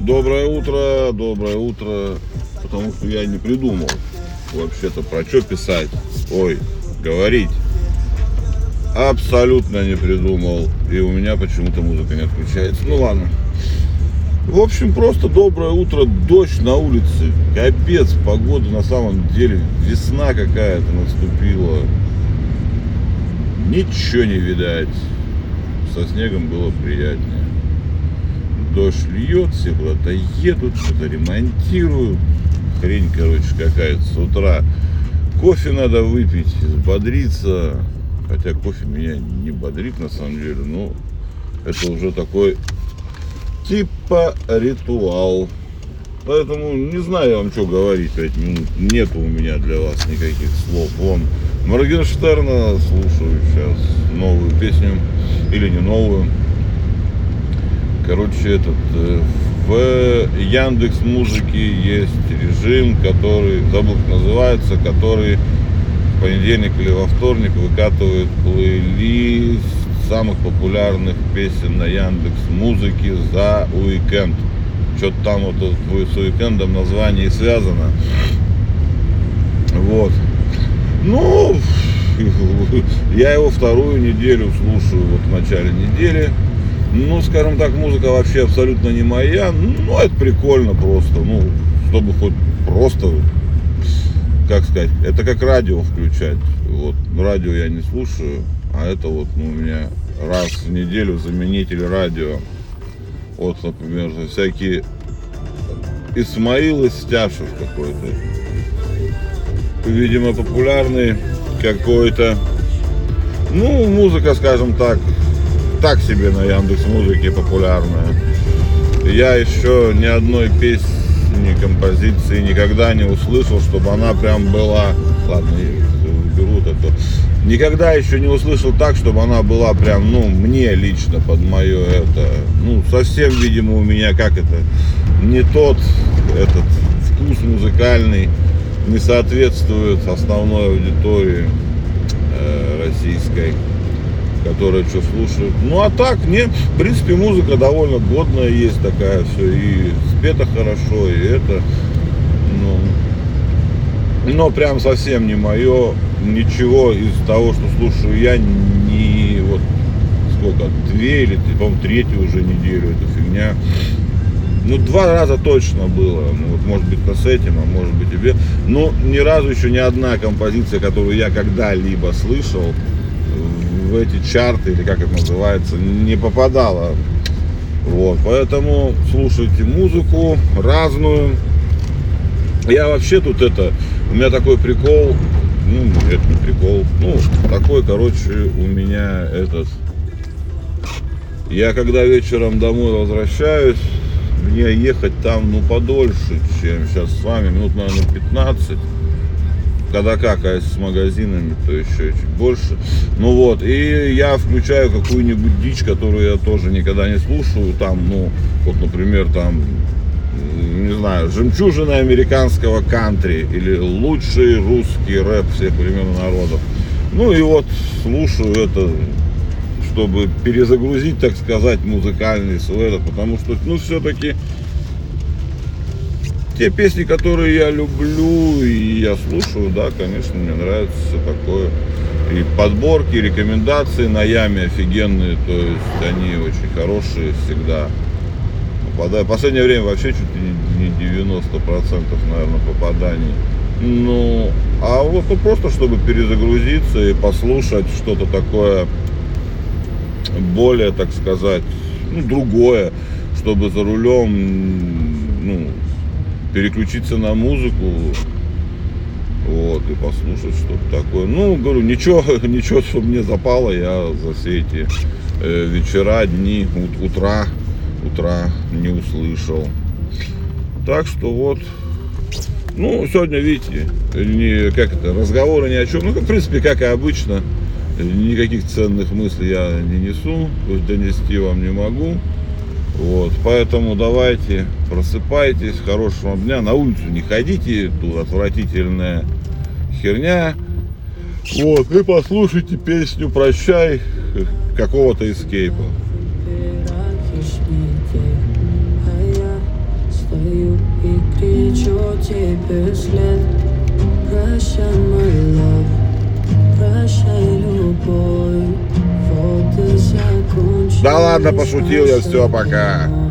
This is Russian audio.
Доброе утро, доброе утро. Потому что я не придумал вообще-то про что писать. Ой, говорить. Абсолютно не придумал. И у меня почему-то музыка не отключается. Ну ладно. В общем, просто доброе утро, дождь на улице. Капец, погода на самом деле. Весна какая-то наступила. Ничего не видать. Со снегом было приятнее. Дождь льет, все куда-то едут, что-то ремонтируют. Хрень, короче, какая-то с утра. Кофе надо выпить, взбодриться. Хотя кофе меня не бодрит на самом деле, но это уже такой типа ритуал. Поэтому не знаю вам, что говорить, пять минут. Нету у меня для вас никаких слов. Вон, Моргенштерна слушаю сейчас новую песню. Или не новую. Короче, этот э, в Яндекс Музыке есть режим, который, забыл как называется, который в понедельник или во вторник выкатывает плейлист самых популярных песен на Яндекс Музыке за уикенд. Что-то там вот с уикендом название связано. Вот. Ну, я его вторую неделю слушаю, вот в начале недели. Ну, скажем так, музыка вообще абсолютно не моя. Ну, это прикольно просто. Ну, чтобы хоть просто, как сказать, это как радио включать. Вот, радио я не слушаю, а это вот ну, у меня раз в неделю заменитель радио. Вот, например, всякие Исмаил Истяшев какой-то. Видимо, популярный какой-то. Ну, музыка, скажем так, так себе на Яндекс Музыке популярная. Я еще ни одной песни, композиции никогда не услышал, чтобы она прям была... Ладно, уберут это. Никогда еще не услышал так, чтобы она была прям, ну, мне лично под мое это. Ну, совсем, видимо, у меня как это, не тот этот вкус музыкальный, не соответствует основной аудитории э, российской которые что слушают. Ну а так, не, в принципе, музыка довольно годная есть такая, все, и спета хорошо, и это, но прям совсем не мое, ничего из того, что слушаю я, не вот сколько, две или, по-моему, третью уже неделю эта фигня. Ну, два раза точно было. Ну, вот, может быть, с этим, а может быть, тебе. Но ни разу еще ни одна композиция, которую я когда-либо слышал, в эти чарты, или как это называется, не попадала. Вот, поэтому слушайте музыку разную. Я вообще тут это, у меня такой прикол, ну, это не прикол, ну, такой, короче, у меня этот, я когда вечером домой возвращаюсь, мне ехать там, ну, подольше, чем сейчас с вами, минут, наверное, 15, когда как, а с магазинами, то еще чуть больше. Ну вот, и я включаю какую-нибудь дичь, которую я тоже никогда не слушаю, там, ну, вот, например, там, не знаю, жемчужина американского кантри или лучший русский рэп всех времен и народов. Ну и вот слушаю это, чтобы перезагрузить, так сказать, музыкальный свой потому что, ну, все-таки те песни, которые я люблю и я слушаю, да, конечно, мне нравится такое. И подборки, и рекомендации на яме офигенные, то есть они очень хорошие всегда. Попадаю. В последнее время вообще чуть ли не 90%, наверное, попаданий. Ну, а вот ну, просто чтобы перезагрузиться и послушать что-то такое более, так сказать, ну, другое, чтобы за рулем, ну, переключиться на музыку, вот, и послушать что-то такое. Ну, говорю, ничего, ничего, что мне запало, я за все эти э, вечера, дни, ут, утра, утра не услышал. Так что вот, ну, сегодня, видите, не, как это, разговоры ни о чем, ну, в принципе, как и обычно, никаких ценных мыслей я не несу, донести вам не могу. Вот, поэтому давайте, просыпайтесь, хорошего дня, на улицу не ходите, тут отвратительная херня. Вот, и послушайте песню «Прощай» какого-то эскейпа. Тебе след. Прощай, мой love Прощай, любовь. Вот и закончилась Да ладно, пошутил я, все, пока.